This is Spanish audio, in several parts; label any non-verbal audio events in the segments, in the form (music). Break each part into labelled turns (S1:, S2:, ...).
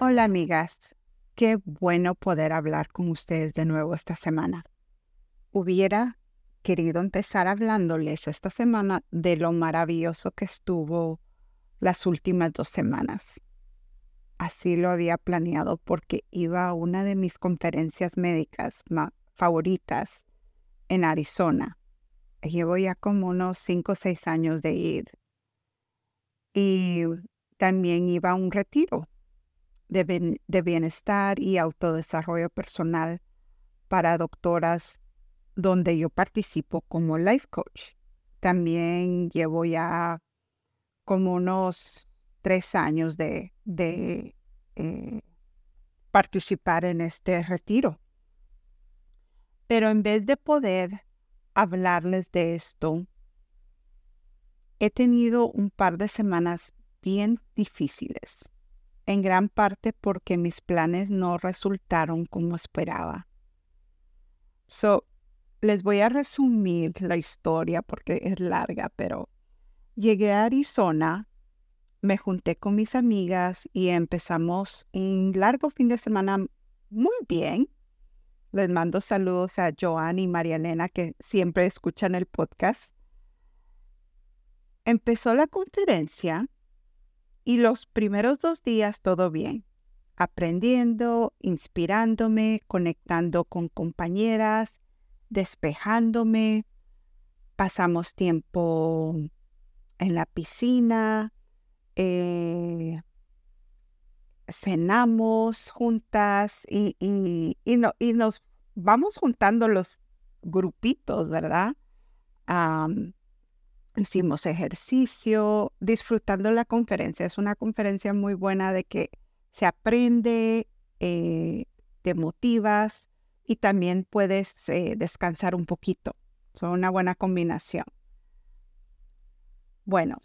S1: Hola amigas, qué bueno poder hablar con ustedes de nuevo esta semana. Hubiera querido empezar hablándoles esta semana de lo maravilloso que estuvo las últimas dos semanas. Así lo había planeado porque iba a una de mis conferencias médicas favoritas en Arizona. Llevo ya como unos cinco o seis años de ir. Y también iba a un retiro de, bienestar y autodesarrollo personal para doctoras donde yo participo como life coach. También llevo ya como unos tres años de, eh, participar en este retiro. Pero en vez de poder hablarles de esto, he tenido un par de semanas bien difíciles en gran parte porque mis planes no resultaron como esperaba. So, les voy a resumir la historia porque es larga, pero llegué a Arizona, me junté con mis amigas y empezamos un largo fin de semana muy bien. Les mando saludos a Joan y María Elena que siempre escuchan el podcast. Empezó la conferencia y los primeros dos días todo bien, aprendiendo, inspirándome, conectando con compañeras, despejándome. Pasamos tiempo en la piscina, eh, cenamos juntas y, y, nos vamos juntando los grupitos, ¿verdad? Hicimos ejercicio, disfrutando la conferencia. Es una conferencia muy buena de que se aprende, eh, te motivas y también puedes eh, descansar un poquito. Son una buena combinación. Bueno,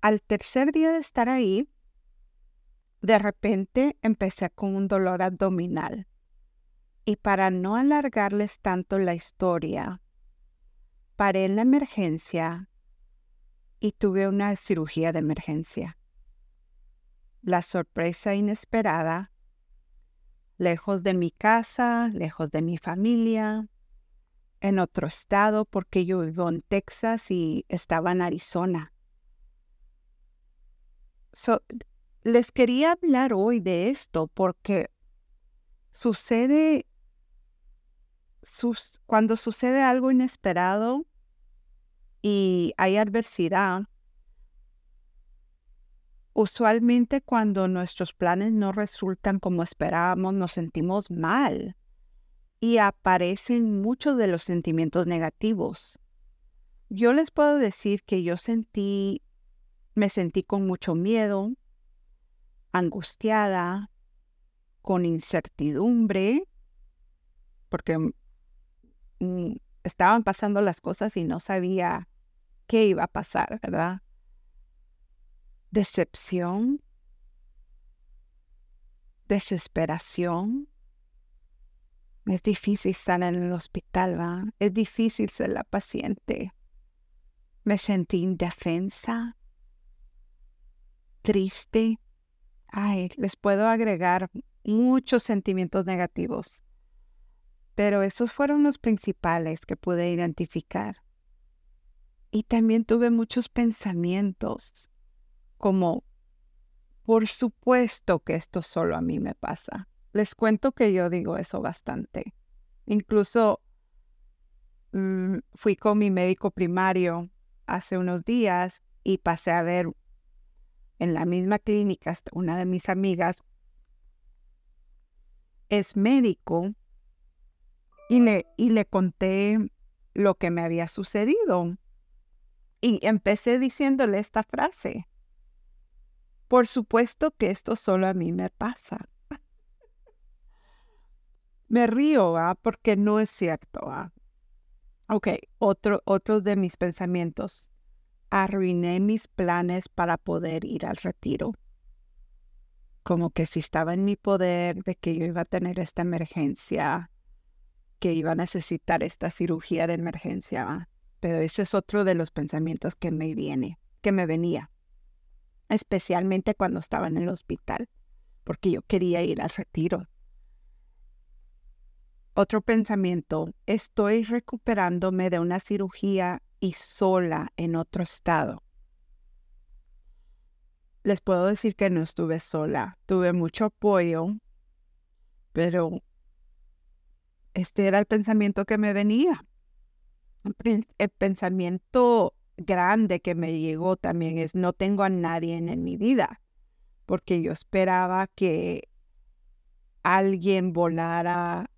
S1: al tercer día de estar ahí, de repente empecé con un dolor abdominal. Y para no alargarles tanto la historia, paré en la emergencia y tuve una cirugía de emergencia. La sorpresa inesperada, lejos de mi casa, lejos de mi familia, en otro estado porque yo vivo en Texas y estaba en Arizona. les quería hablar hoy de esto porque sucede, cuando sucede algo inesperado, y hay adversidad, usualmente cuando nuestros planes no resultan como esperábamos, nos sentimos mal y aparecen muchos de los sentimientos negativos. Yo les puedo decir que yo sentí, me sentí con mucho miedo, angustiada, con incertidumbre, porque mm, estaban pasando las cosas y no sabía qué iba a pasar, ¿verdad? Decepción, desesperación. Es difícil estar en el hospital, ¿va? Es difícil ser la paciente. Me sentí indefensa, triste. Ay, les puedo agregar muchos sentimientos negativos, pero esos fueron los principales que pude identificar. Y también tuve muchos pensamientos como, por supuesto que esto solo a mí me pasa. Les cuento que yo digo eso bastante. Incluso mm, fui con mi médico primario hace unos días y pasé a ver en la misma clínica una de mis amigas es médico y le, y le conté lo que me había sucedido. Y empecé diciéndole esta frase. por supuesto que esto solo a mí me pasa. (laughs) me río, ¿ah? porque no es cierto. ¿ah? Ok, otro, otro de mis pensamientos. Arruiné mis planes para poder ir al retiro. Como que si estaba en mi poder de que yo iba a tener esta emergencia, que iba a necesitar esta cirugía de emergencia. ¿ah? Pero ese es otro de los pensamientos que me viene, que me venía, especialmente cuando estaba en el hospital, porque yo quería ir al retiro. Otro pensamiento, estoy recuperándome de una cirugía y sola en otro estado. Les puedo decir que no estuve sola, tuve mucho apoyo, pero este era el pensamiento que me venía. El pensamiento grande que me llegó también es no tengo a nadie en mi vida, porque yo esperaba que alguien volara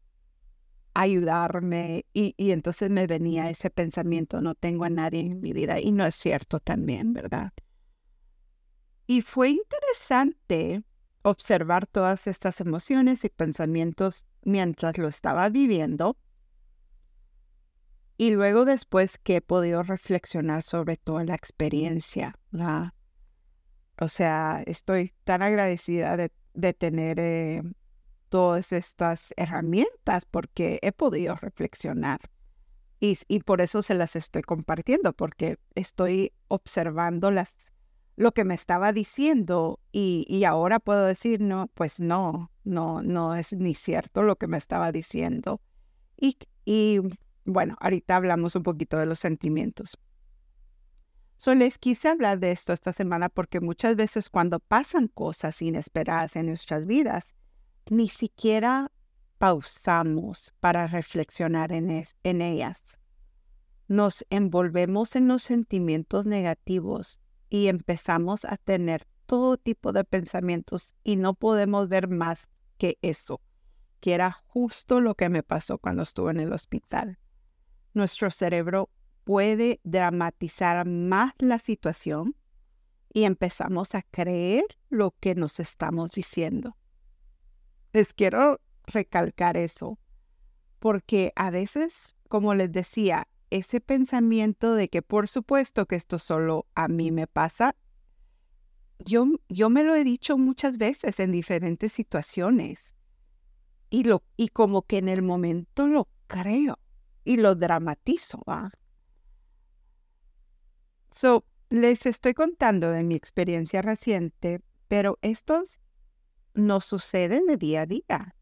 S1: ayudarme y, y, entonces me venía ese pensamiento, no tengo a nadie en mi vida y no es cierto también, ¿verdad? Y fue interesante observar todas estas emociones y pensamientos mientras lo estaba viviendo y luego después que he podido reflexionar sobre toda la experiencia, ¿verdad? O sea, estoy tan agradecida de, de tener eh, todas estas herramientas porque he podido reflexionar. Y, y, por eso se las estoy compartiendo, porque estoy observando las, lo que me estaba diciendo y, y ahora puedo decir, no, pues no, no, no es ni cierto lo que me estaba diciendo. Y, y bueno, ahorita hablamos un poquito de los sentimientos. So, les quise hablar de esto esta semana porque muchas veces cuando pasan cosas inesperadas en nuestras vidas, ni siquiera pausamos para reflexionar en, en ellas. Nos envolvemos en los sentimientos negativos y empezamos a tener todo tipo de pensamientos y no podemos ver más que eso, que era justo lo que me pasó cuando estuve en el hospital. Nuestro cerebro puede dramatizar más la situación y empezamos a creer lo que nos estamos diciendo. Les quiero recalcar eso, porque a veces, como les decía, ese pensamiento de que por supuesto que esto solo a mí me pasa, yo, yo me lo he dicho muchas veces en diferentes situaciones y, lo, y como que en el momento lo creo y lo dramatizo. So, les estoy contando de mi experiencia reciente, pero estos no sucede de día a día.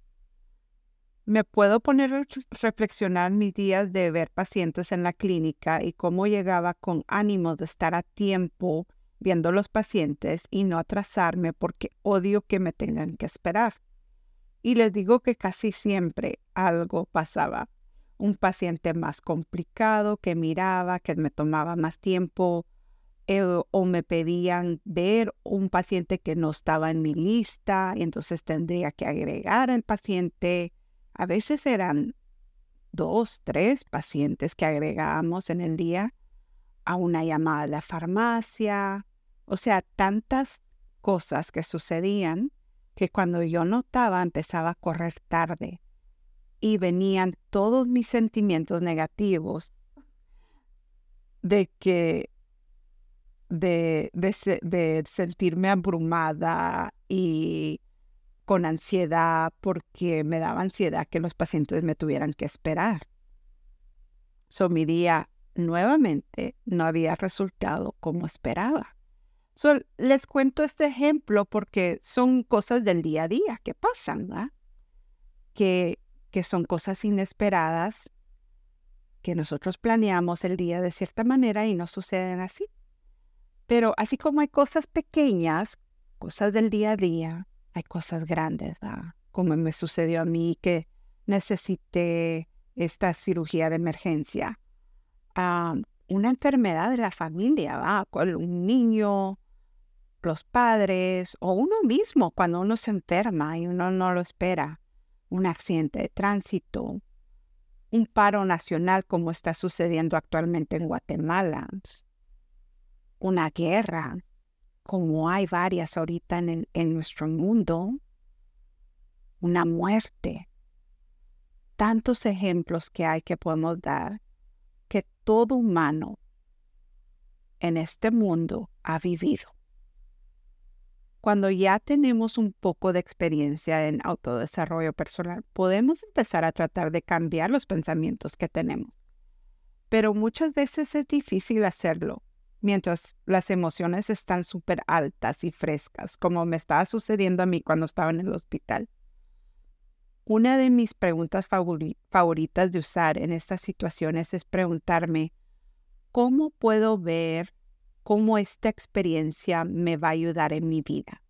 S1: Me puedo poner a reflexionar mis días de ver pacientes en la clínica y cómo llegaba con ánimo de estar a tiempo viendo los pacientes y no atrasarme porque odio que me tengan que esperar. Y les digo que casi siempre algo pasaba. Un paciente más complicado que miraba, que me tomaba más tiempo, eh, o me pedían ver un paciente que no estaba en mi lista y entonces tendría que agregar al paciente. A veces eran dos, tres pacientes que agregábamos en el día a una llamada a la farmacia. O sea, tantas cosas que sucedían que cuando yo notaba empezaba a correr tarde y venían todos mis sentimientos negativos de que de, de, sentirme abrumada y con ansiedad porque me daba ansiedad que los pacientes me tuvieran que esperar. So, mi día nuevamente no había resultado como esperaba. Les cuento este ejemplo porque son cosas del día a día que pasan, ¿verdad? Que, que son cosas inesperadas que nosotros planeamos el día de cierta manera y no suceden así. Pero así como hay cosas pequeñas, cosas del día a día, hay cosas grandes, como me sucedió a mí que necesité esta cirugía de emergencia. Ah, una enfermedad de la familia, ¿va? un niño, los padres o uno mismo cuando uno se enferma y uno no lo espera. Un accidente de tránsito, un paro nacional como está sucediendo actualmente en Guatemala una guerra, como hay varias ahorita en, en nuestro mundo, una muerte. Tantos ejemplos que hay que podemos dar que todo humano en este mundo ha vivido. Cuando ya tenemos un poco de experiencia en autodesarrollo personal, podemos empezar a tratar de cambiar los pensamientos que tenemos. Pero muchas veces es difícil hacerlo mientras las emociones están súper altas y frescas, como me estaba sucediendo a mí cuando estaba en el hospital. Una de mis preguntas favoritas de usar en estas situaciones es preguntarme, ¿cómo puedo ver cómo esta experiencia me va a ayudar en mi vida.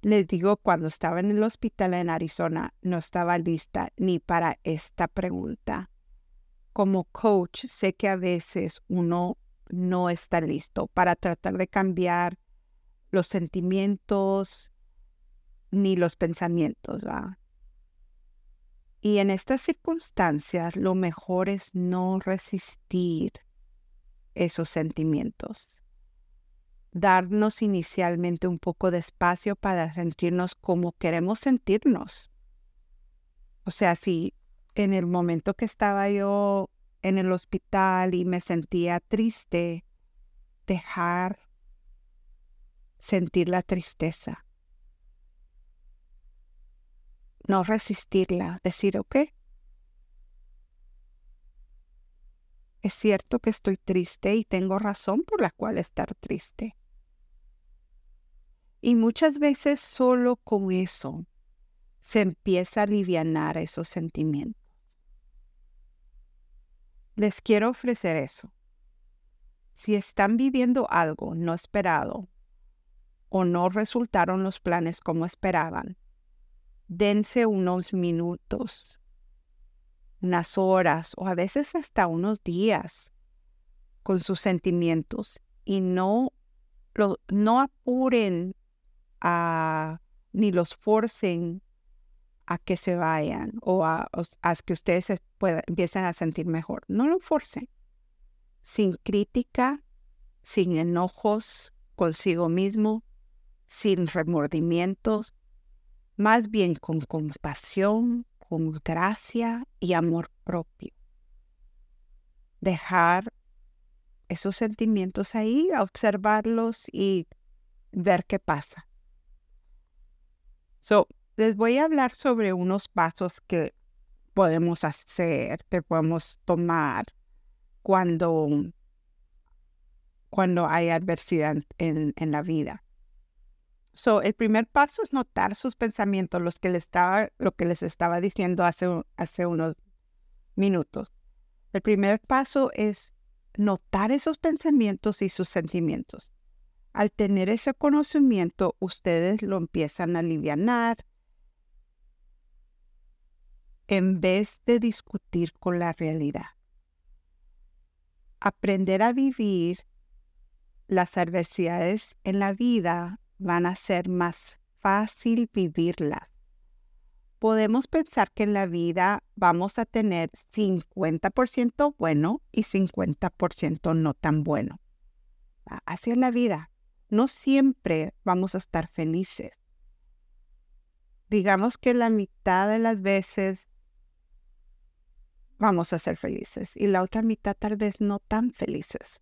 S1: Les digo, cuando estaba en el hospital en Arizona, no estaba lista ni para esta pregunta. Como coach, sé que a veces uno no está listo para tratar de cambiar los sentimientos ni los pensamientos. Y en estas circunstancias, lo mejor es no resistir esos sentimientos. Darnos inicialmente un poco de espacio para sentirnos como queremos sentirnos. O sea, si en el momento que estaba yo en el hospital y me sentía triste, dejar sentir la tristeza. No resistirla, decir, ok, Es cierto que estoy triste y tengo razón por la cual estar triste. Y muchas veces solo con eso se empieza a aliviar esos sentimientos. Les quiero ofrecer eso. Si están viviendo algo no esperado o no resultaron los planes como esperaban, dense unos minutos unas horas o a veces hasta unos días con sus sentimientos y no, no apuren a, ni los forcen a que se vayan o a, que ustedes se empiecen a sentir mejor. No lo forcen. Sin crítica, sin enojos consigo mismo, sin remordimientos, más bien con compasión, con gracia y amor propio. Dejar esos sentimientos ahí, observarlos y ver qué pasa. So, les voy a hablar sobre unos pasos que podemos hacer, que podemos tomar cuando, cuando hay adversidad en, en la vida. So, el primer paso es notar sus pensamientos, los que les estaba, lo que les estaba diciendo hace, hace unos minutos. El primer paso es notar esos pensamientos y sus sentimientos. Al tener ese conocimiento, ustedes lo empiezan a aliviar en vez de discutir con la realidad. Aprender a vivir las adversidades en la vida van a ser más fácil vivirlas. Podemos pensar que en la vida vamos a tener 50% bueno y 50% no tan bueno. Así es la vida. No siempre vamos a estar felices. Digamos que la mitad de las veces vamos a ser felices y la otra mitad tal vez no tan felices.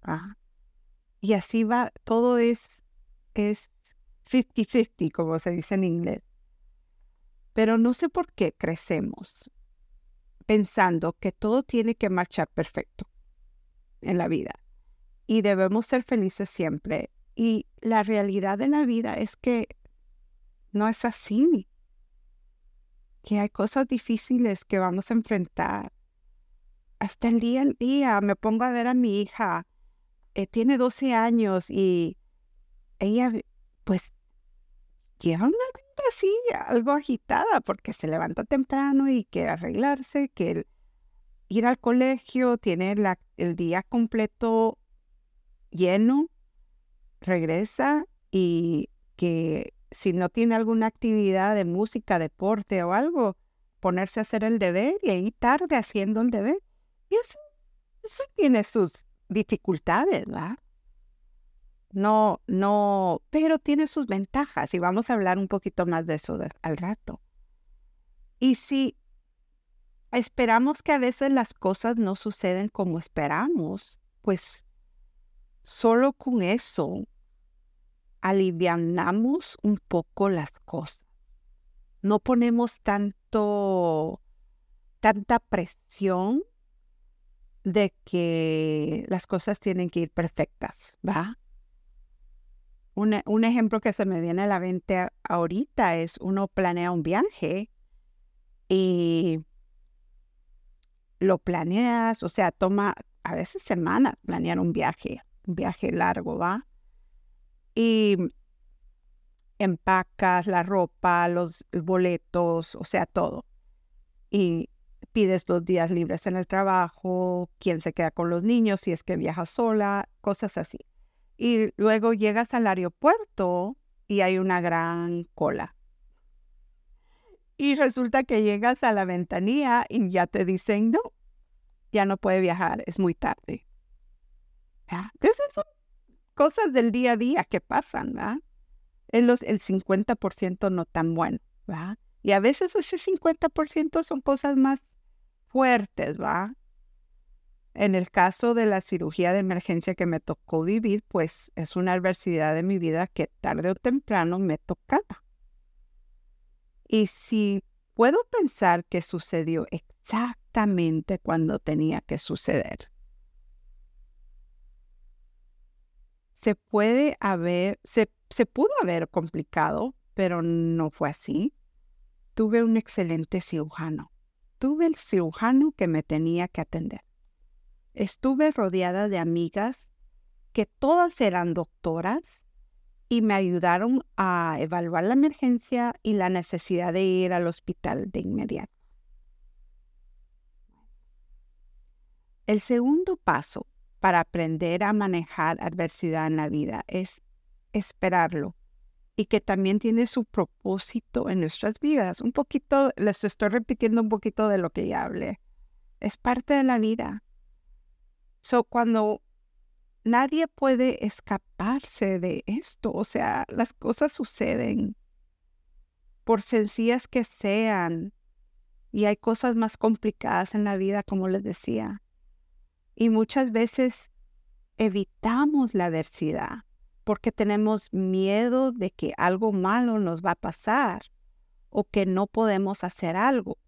S1: Y así va, todo es, es 50-50, como se dice en inglés. Pero no sé por qué crecemos pensando que todo tiene que marchar perfecto en la vida y debemos ser felices siempre. Y la realidad de la vida es que no es así, que hay cosas difíciles que vamos a enfrentar. Hasta el día al día me pongo a ver a mi hija, eh, tiene 12 años y ella pues una vida así, algo agitada, porque se levanta temprano y quiere arreglarse, que ir al colegio, tiene el día completo lleno, regresa y que si no tiene alguna actividad de música, deporte o algo, ponerse a hacer el deber y ahí tarde haciendo el deber. Y eso, eso tiene sus dificultades, ¿verdad? No, no, pero tiene sus ventajas y vamos a hablar un poquito más de eso al rato. Y si esperamos que a veces las cosas no suceden como esperamos, pues solo con eso alivianamos un poco las cosas. No ponemos tanto, tanta presión de que las cosas tienen que ir perfectas, ¿va? Un, ejemplo que se me viene a la mente ahorita es uno planea un viaje y lo planeas, o sea, toma a veces semanas planear un viaje, un viaje largo, ¿va? Y empacas la ropa, los boletos, o sea, todo. Y pides los días libres en el trabajo, quién se queda con los niños, si es que viajas sola, cosas así. Y luego llegas al aeropuerto y hay una gran cola. Y resulta que llegas a la ventanilla y ya te dicen, no, ya no puede viajar, es muy tarde. Entonces son cosas del día a día que pasan, ¿verdad? El, los, el 50% no tan bueno, ¿va? Y a veces ese 50% son cosas más fuertes, ¿va? En el caso de la cirugía de emergencia que me tocó vivir, pues es una adversidad de mi vida que tarde o temprano me tocaba. Y si puedo pensar que sucedió exactamente cuando tenía que suceder, se puede haber, se, se pudo haber complicado, pero no fue así. Tuve un excelente cirujano. Tuve el cirujano que me tenía que atender. Estuve rodeada de amigas que todas eran doctoras y me ayudaron a evaluar la emergencia y la necesidad de ir al hospital de inmediato. El segundo paso para aprender a manejar adversidad en la vida es esperarlo y que también tiene su propósito en nuestras vidas. Un poquito, les estoy repitiendo un poquito de lo que ya hablé. Es parte de la vida. So, cuando nadie puede escaparse de esto. O sea, las cosas suceden, por sencillas que sean, y hay cosas más complicadas en la vida, como les decía. Y muchas veces evitamos la adversidad porque tenemos miedo de que algo malo nos va a pasar o que no podemos hacer algo.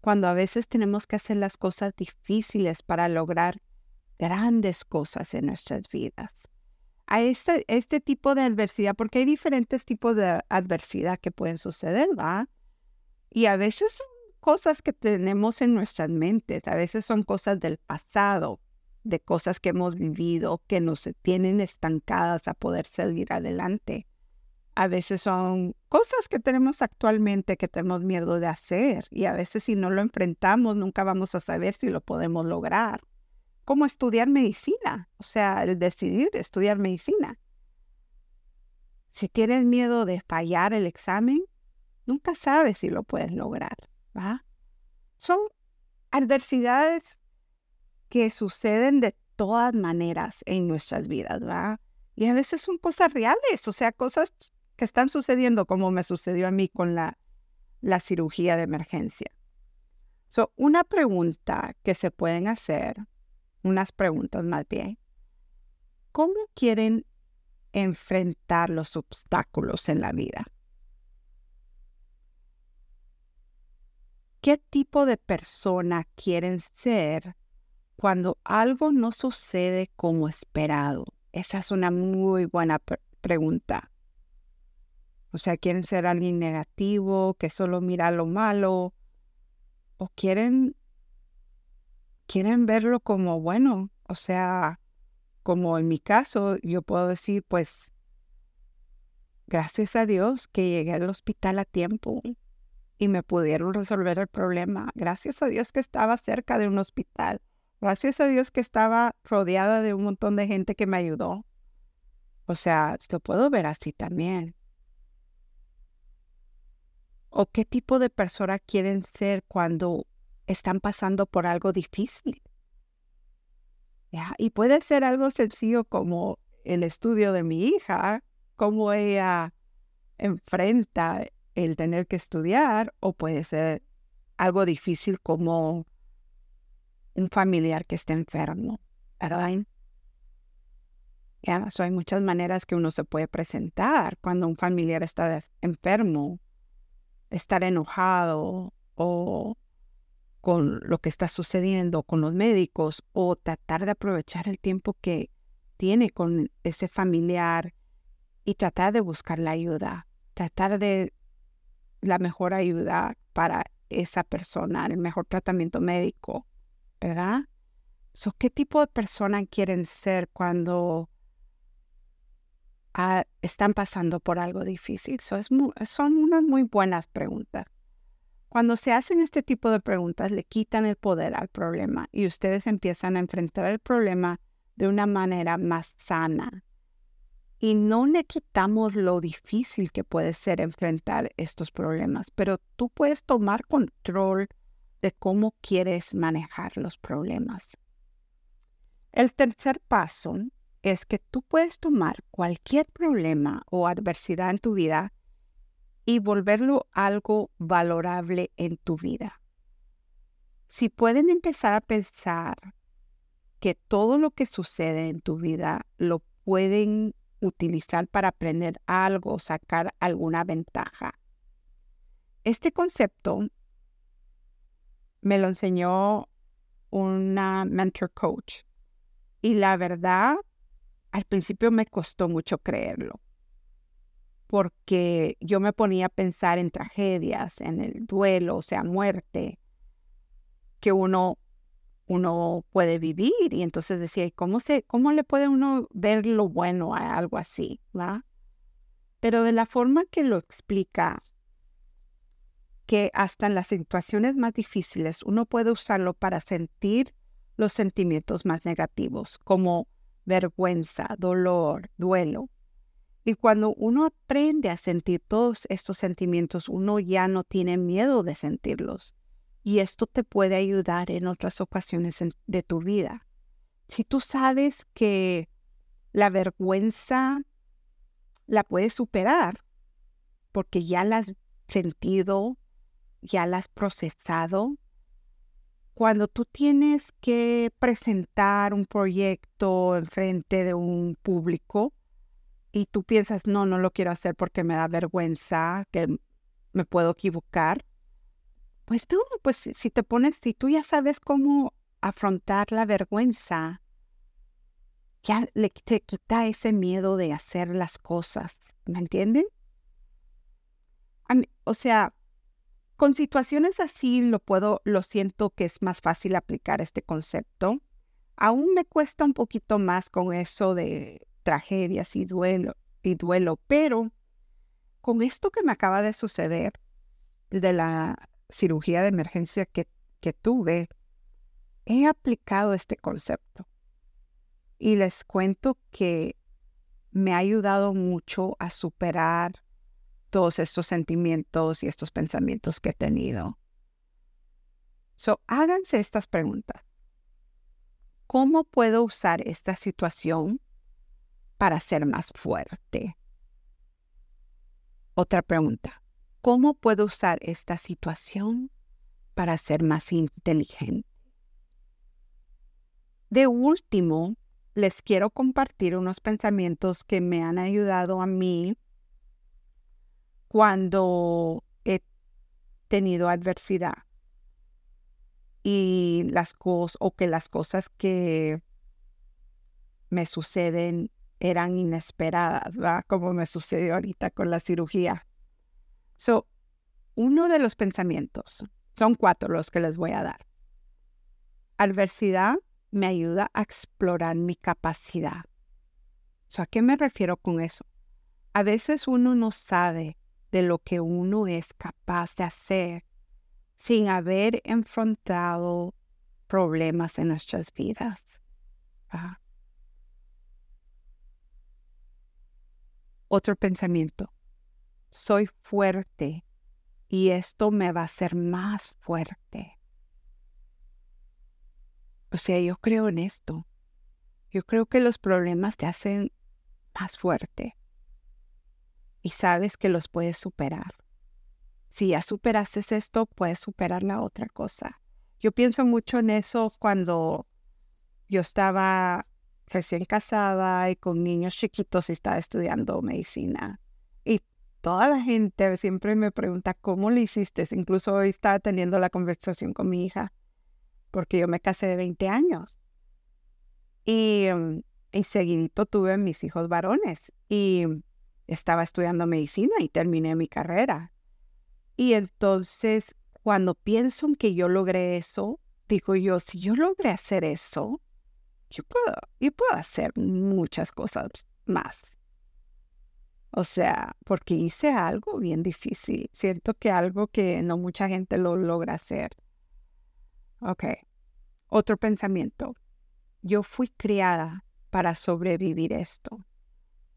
S1: Cuando a veces tenemos que hacer las cosas difíciles para lograr grandes cosas en nuestras vidas. A este, este tipo de adversidad, porque hay diferentes tipos de adversidad que pueden suceder, ¿va? Y a veces son cosas que tenemos en nuestras mentes, a veces son cosas del pasado, de cosas que hemos vivido que nos tienen estancadas a poder seguir adelante. A veces son cosas que tenemos actualmente que tenemos miedo de hacer y a veces si no lo enfrentamos nunca vamos a saber si lo podemos lograr como estudiar medicina, o sea, el decidir estudiar medicina. Si tienes miedo de fallar el examen, nunca sabes si lo puedes lograr, ¿va? Son adversidades que suceden de todas maneras en nuestras vidas, ¿va? Y a veces son cosas reales, o sea, cosas que están sucediendo como me sucedió a mí con la, la cirugía de emergencia. So, una pregunta que se pueden hacer unas preguntas más bien. ¿Cómo quieren enfrentar los obstáculos en la vida? ¿Qué tipo de persona quieren ser cuando algo no sucede como esperado? Esa es una muy buena pregunta. O sea, ¿quieren ser alguien negativo, que solo mira lo malo? ¿O quieren quieren verlo como bueno, o sea, como en mi caso, yo puedo decir, pues, gracias a Dios que llegué al hospital a tiempo y me pudieron resolver el problema. Gracias a Dios que estaba cerca de un hospital. Gracias a Dios que estaba rodeada de un montón de gente que me ayudó. O sea, lo puedo ver así también. ¿O qué tipo de persona quieren ser cuando están pasando por algo difícil. Y puede ser algo sencillo como el estudio de mi hija, cómo ella enfrenta el tener que estudiar, o puede ser algo difícil como un familiar que esté enfermo, ¿verdad? Ya, hay muchas maneras que uno se puede presentar cuando un familiar está enfermo, estar enojado o con lo que está sucediendo con los médicos o tratar de aprovechar el tiempo que tiene con ese familiar y tratar de buscar la ayuda, tratar de la mejor ayuda para esa persona, el mejor tratamiento médico, ¿verdad? ¿Qué tipo de persona quieren ser cuando ah, están pasando por algo difícil? son unas muy buenas preguntas. Cuando se hacen este tipo de preguntas, le quitan el poder al problema y ustedes empiezan a enfrentar el problema de una manera más sana. Y no le quitamos lo difícil que puede ser enfrentar estos problemas, pero tú puedes tomar control de cómo quieres manejar los problemas. El tercer paso es que tú puedes tomar cualquier problema o adversidad en tu vida y volverlo algo valorable en tu vida. Si pueden empezar a pensar que todo lo que sucede en tu vida lo pueden utilizar para aprender algo, sacar alguna ventaja. Este concepto me lo enseñó una mentor coach y la verdad, al principio me costó mucho creerlo porque yo me ponía a pensar en tragedias, en el duelo, o sea, muerte, que uno, uno puede vivir. Y entonces decía, ¿cómo, se, ¿cómo le puede uno ver lo bueno a algo así? Pero de la forma que lo explica, que hasta en las situaciones más difíciles uno puede usarlo para sentir los sentimientos más negativos, como vergüenza, dolor, duelo. Y cuando uno aprende a sentir todos estos sentimientos, uno ya no tiene miedo de sentirlos. Y esto te puede ayudar en otras ocasiones de tu vida. Si tú sabes que la vergüenza la puedes superar porque ya la has sentido, ya la has procesado, cuando tú tienes que presentar un proyecto en frente de un público, y tú piensas, no, no lo quiero hacer porque me da vergüenza, que me puedo equivocar, pues tú, pues si te pones, si tú ya sabes cómo afrontar la vergüenza, ya le, te quita ese miedo de hacer las cosas, ¿me entienden? o sea, con situaciones así lo puedo, lo siento que es más fácil aplicar este concepto. Aún me cuesta un poquito más con eso de tragedias y duelo, y duelo, pero con esto que me acaba de suceder de la cirugía de emergencia que, que tuve, he aplicado este concepto y les cuento que me ha ayudado mucho a superar todos estos sentimientos y estos pensamientos que he tenido. So, háganse estas preguntas. ¿Cómo puedo usar esta situación para ser más fuerte. Otra pregunta. ¿Cómo puedo usar esta situación para ser más inteligente? De último, les quiero compartir unos pensamientos que me han ayudado a mí cuando he tenido adversidad y las cosas o que las cosas que me suceden eran inesperadas, ¿verdad? Como me sucedió ahorita con la cirugía. So, uno de los pensamientos, son cuatro los que les voy a dar. Adversidad me ayuda a explorar mi capacidad. So, ¿A qué me refiero con eso? A veces uno no sabe de lo que uno es capaz de hacer sin haber enfrentado problemas en nuestras vidas. Otro pensamiento. Soy fuerte y esto me va a hacer más fuerte. O sea, yo creo en esto. Yo creo que los problemas te hacen más fuerte. Y sabes que los puedes superar. Si ya superaste esto, puedes superar la otra cosa. Yo pienso mucho en eso cuando yo estaba recién casada y con niños chiquitos y estaba estudiando medicina. Y toda la gente siempre me pregunta, ¿cómo lo hiciste? Incluso hoy estaba teniendo la conversación con mi hija, porque yo me casé de 20 años. Y, mm, y seguidito tuve mis hijos varones y estaba estudiando medicina y terminé mi carrera. Y entonces, cuando pienso en que yo logré eso, digo yo, si yo logré hacer eso, yo puedo, yo puedo hacer muchas cosas más. O sea, porque hice algo bien difícil. Siento que algo que no mucha gente lo logra hacer. Ok. Otro pensamiento. Yo fui criada para sobrevivir esto.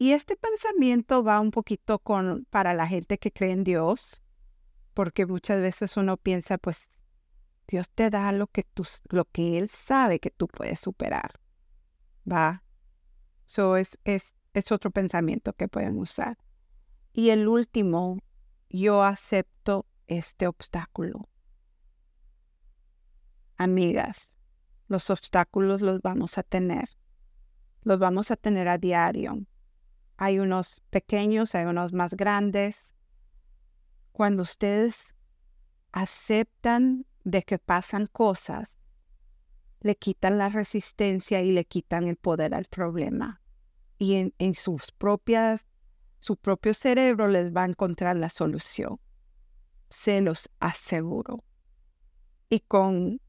S1: Y este pensamiento va un poquito con para la gente que cree en Dios, porque muchas veces uno piensa, pues Dios te da lo que tú, lo que él sabe que tú puedes superar. ¿Va? Eso es, es, es otro pensamiento que pueden usar. Y el último, yo acepto este obstáculo. Amigas, los obstáculos los vamos a tener. Los vamos a tener a diario. Hay unos pequeños, hay unos más grandes. Cuando ustedes aceptan de que pasan cosas, le quitan la resistencia y le quitan el poder al problema. Y en, sus propias, su propio cerebro les va a encontrar la solución. Se los aseguro. Y con,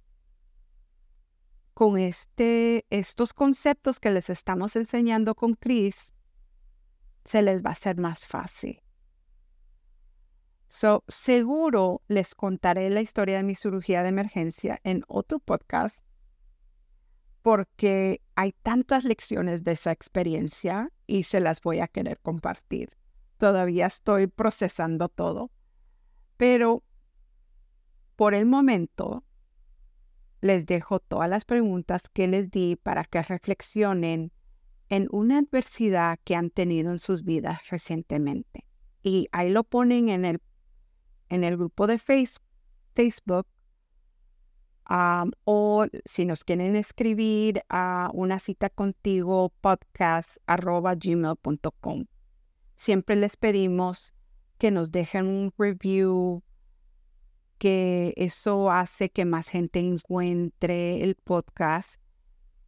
S1: con este, estos conceptos que les estamos enseñando con Chris, se les va a hacer más fácil. So, seguro les contaré la historia de mi cirugía de emergencia en otro podcast porque hay tantas lecciones de esa experiencia y se las voy a querer compartir. Todavía estoy procesando todo, pero por el momento les dejo todas las preguntas que les di para que reflexionen en una adversidad que han tenido en sus vidas recientemente. Y ahí lo ponen en el, en el grupo de Facebook o si nos quieren escribir a una cita contigo podcast arroba gmail.com. Siempre les pedimos que nos dejen un review, que eso hace que más gente encuentre el podcast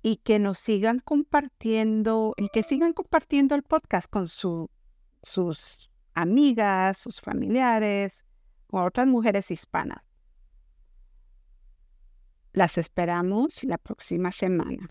S1: y que nos sigan compartiendo y que sigan compartiendo el podcast con sus amigas, sus familiares, con otras mujeres hispanas. Las esperamos la próxima semana.